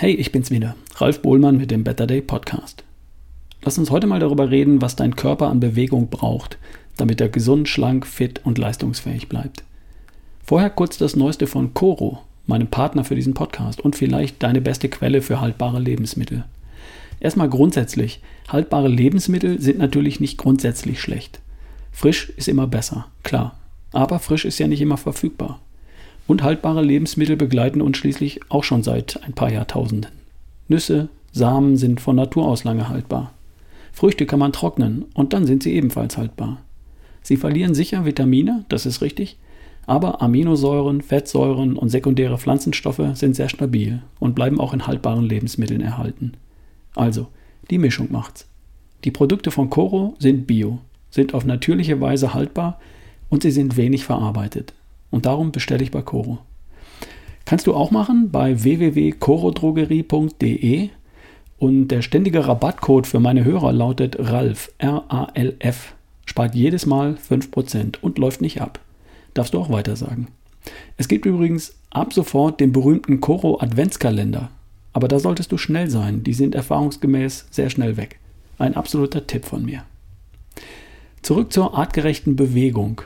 Hey, ich bin's wieder, Ralf Bohlmann mit dem Better Day Podcast. Lass uns heute mal darüber reden, was dein Körper an Bewegung braucht, damit er gesund, schlank, fit und leistungsfähig bleibt. Vorher kurz das Neueste von Coro, meinem Partner für diesen Podcast und vielleicht deine beste Quelle für haltbare Lebensmittel. Erstmal grundsätzlich, haltbare Lebensmittel sind natürlich nicht grundsätzlich schlecht. Frisch ist immer besser, klar. Aber frisch ist ja nicht immer verfügbar. Und haltbare Lebensmittel begleiten uns schließlich auch schon seit ein paar Jahrtausenden. Nüsse, Samen sind von Natur aus lange haltbar. Früchte kann man trocknen und dann sind sie ebenfalls haltbar. Sie verlieren sicher Vitamine, das ist richtig, aber Aminosäuren, Fettsäuren und sekundäre Pflanzenstoffe sind sehr stabil und bleiben auch in haltbaren Lebensmitteln erhalten. Also, die Mischung macht's. Die Produkte von Coro sind bio, sind auf natürliche Weise haltbar und sie sind wenig verarbeitet. Und darum bestelle ich bei Coro. Kannst du auch machen bei www.corodrogerie.de und der ständige Rabattcode für meine Hörer lautet RALF, R-A-L-F. Spart jedes Mal 5% und läuft nicht ab. Darfst du auch weiter sagen. Es gibt übrigens ab sofort den berühmten Coro Adventskalender. Aber da solltest du schnell sein, die sind erfahrungsgemäß sehr schnell weg. Ein absoluter Tipp von mir. Zurück zur artgerechten Bewegung.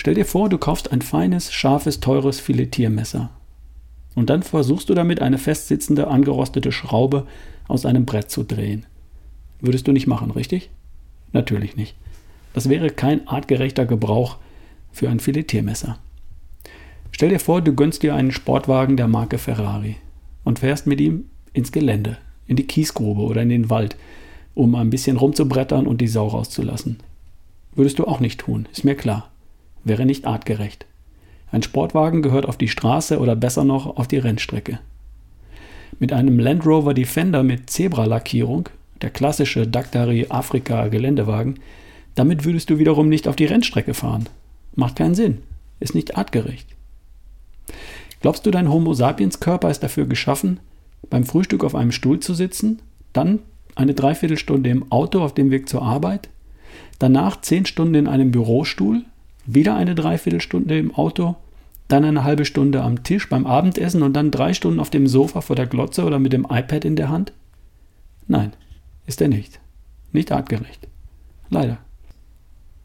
Stell dir vor, du kaufst ein feines, scharfes, teures Filetiermesser. Und dann versuchst du damit eine festsitzende, angerostete Schraube aus einem Brett zu drehen. Würdest du nicht machen, richtig? Natürlich nicht. Das wäre kein artgerechter Gebrauch für ein Filetiermesser. Stell dir vor, du gönnst dir einen Sportwagen der Marke Ferrari und fährst mit ihm ins Gelände, in die Kiesgrube oder in den Wald, um ein bisschen rumzubrettern und die Sau rauszulassen. Würdest du auch nicht tun, ist mir klar wäre nicht artgerecht. Ein Sportwagen gehört auf die Straße oder besser noch auf die Rennstrecke. Mit einem Land Rover Defender mit Zebralackierung, der klassische Daktari Afrika Geländewagen, damit würdest du wiederum nicht auf die Rennstrecke fahren. Macht keinen Sinn, ist nicht artgerecht. Glaubst du, dein Homo sapiens Körper ist dafür geschaffen, beim Frühstück auf einem Stuhl zu sitzen, dann eine Dreiviertelstunde im Auto auf dem Weg zur Arbeit, danach zehn Stunden in einem Bürostuhl, wieder eine Dreiviertelstunde im Auto, dann eine halbe Stunde am Tisch beim Abendessen und dann drei Stunden auf dem Sofa vor der Glotze oder mit dem iPad in der Hand? Nein, ist er nicht. Nicht artgerecht. Leider.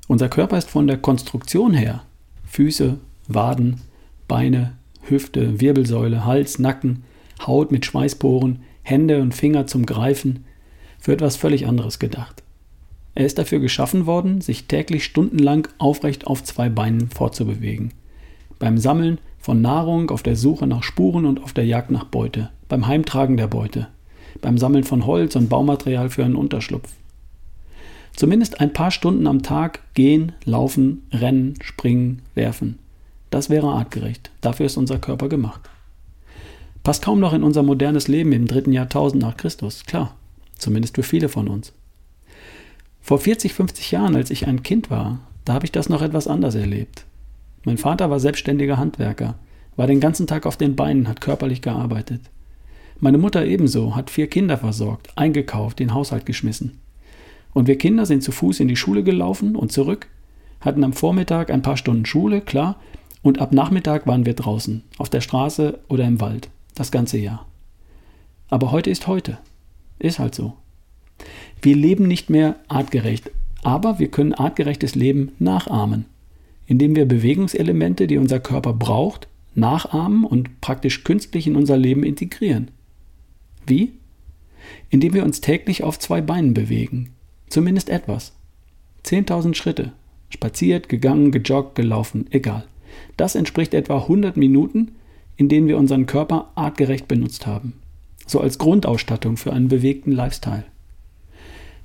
Unser Körper ist von der Konstruktion her Füße, Waden, Beine, Hüfte, Wirbelsäule, Hals, Nacken, Haut mit Schweißporen, Hände und Finger zum Greifen für etwas völlig anderes gedacht. Er ist dafür geschaffen worden, sich täglich stundenlang aufrecht auf zwei Beinen fortzubewegen. Beim Sammeln von Nahrung, auf der Suche nach Spuren und auf der Jagd nach Beute, beim Heimtragen der Beute, beim Sammeln von Holz und Baumaterial für einen Unterschlupf. Zumindest ein paar Stunden am Tag gehen, laufen, rennen, springen, werfen. Das wäre artgerecht. Dafür ist unser Körper gemacht. Passt kaum noch in unser modernes Leben im dritten Jahrtausend nach Christus, klar. Zumindest für viele von uns. Vor 40, 50 Jahren, als ich ein Kind war, da habe ich das noch etwas anders erlebt. Mein Vater war selbstständiger Handwerker, war den ganzen Tag auf den Beinen, hat körperlich gearbeitet. Meine Mutter ebenso, hat vier Kinder versorgt, eingekauft, den Haushalt geschmissen. Und wir Kinder sind zu Fuß in die Schule gelaufen und zurück, hatten am Vormittag ein paar Stunden Schule, klar, und ab Nachmittag waren wir draußen, auf der Straße oder im Wald, das ganze Jahr. Aber heute ist heute. Ist halt so. Wir leben nicht mehr artgerecht, aber wir können artgerechtes Leben nachahmen, indem wir Bewegungselemente, die unser Körper braucht, nachahmen und praktisch künstlich in unser Leben integrieren. Wie? Indem wir uns täglich auf zwei Beinen bewegen, zumindest etwas. 10.000 Schritte, spaziert, gegangen, gejoggt, gelaufen, egal. Das entspricht etwa 100 Minuten, in denen wir unseren Körper artgerecht benutzt haben. So als Grundausstattung für einen bewegten Lifestyle.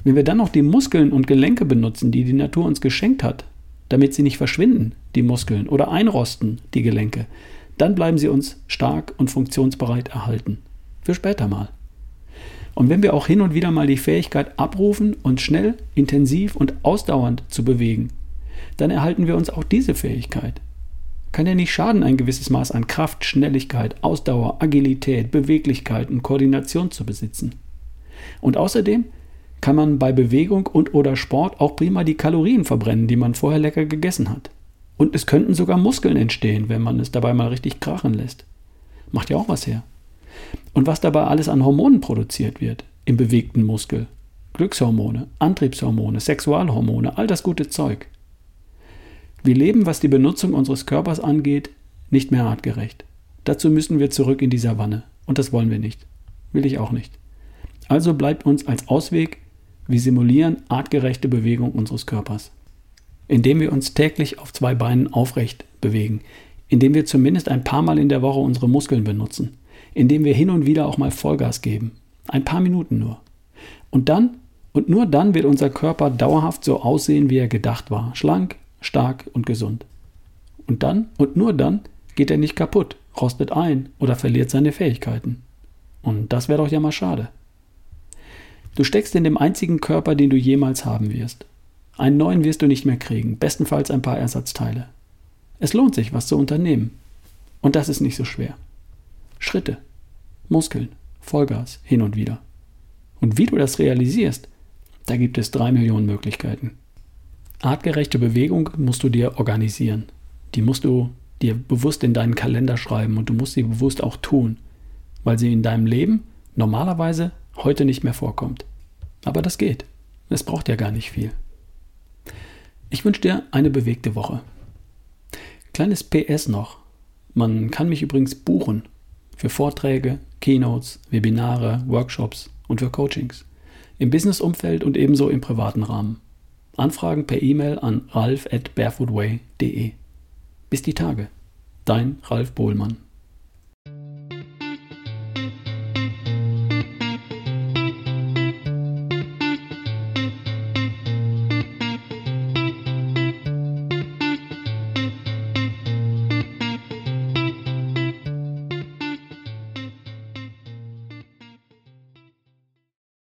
Wenn wir dann noch die Muskeln und Gelenke benutzen, die die Natur uns geschenkt hat, damit sie nicht verschwinden, die Muskeln, oder einrosten, die Gelenke, dann bleiben sie uns stark und funktionsbereit erhalten. Für später mal. Und wenn wir auch hin und wieder mal die Fähigkeit abrufen, uns schnell, intensiv und ausdauernd zu bewegen, dann erhalten wir uns auch diese Fähigkeit. Kann ja nicht schaden, ein gewisses Maß an Kraft, Schnelligkeit, Ausdauer, Agilität, Beweglichkeit und Koordination zu besitzen. Und außerdem kann man bei Bewegung und oder Sport auch prima die Kalorien verbrennen, die man vorher lecker gegessen hat. Und es könnten sogar Muskeln entstehen, wenn man es dabei mal richtig krachen lässt. Macht ja auch was her. Und was dabei alles an Hormonen produziert wird im bewegten Muskel. Glückshormone, Antriebshormone, Sexualhormone, all das gute Zeug. Wir leben, was die Benutzung unseres Körpers angeht, nicht mehr artgerecht. Dazu müssen wir zurück in die Savanne. Und das wollen wir nicht. Will ich auch nicht. Also bleibt uns als Ausweg, wir simulieren artgerechte Bewegung unseres Körpers. Indem wir uns täglich auf zwei Beinen aufrecht bewegen, indem wir zumindest ein paar Mal in der Woche unsere Muskeln benutzen, indem wir hin und wieder auch mal Vollgas geben. Ein paar Minuten nur. Und dann, und nur dann wird unser Körper dauerhaft so aussehen, wie er gedacht war. Schlank, stark und gesund. Und dann, und nur dann, geht er nicht kaputt, rostet ein oder verliert seine Fähigkeiten. Und das wäre doch ja mal schade. Du steckst in dem einzigen Körper, den du jemals haben wirst. Einen neuen wirst du nicht mehr kriegen, bestenfalls ein paar Ersatzteile. Es lohnt sich, was zu unternehmen. Und das ist nicht so schwer. Schritte, Muskeln, Vollgas, hin und wieder. Und wie du das realisierst, da gibt es drei Millionen Möglichkeiten. Artgerechte Bewegung musst du dir organisieren. Die musst du dir bewusst in deinen Kalender schreiben und du musst sie bewusst auch tun, weil sie in deinem Leben normalerweise heute nicht mehr vorkommt. Aber das geht. Es braucht ja gar nicht viel. Ich wünsche dir eine bewegte Woche. Kleines PS noch. Man kann mich übrigens buchen für Vorträge, Keynotes, Webinare, Workshops und für Coachings. Im Businessumfeld und ebenso im privaten Rahmen. Anfragen per E-Mail an ralf at barefootway.de. Bis die Tage. Dein Ralf Bohlmann.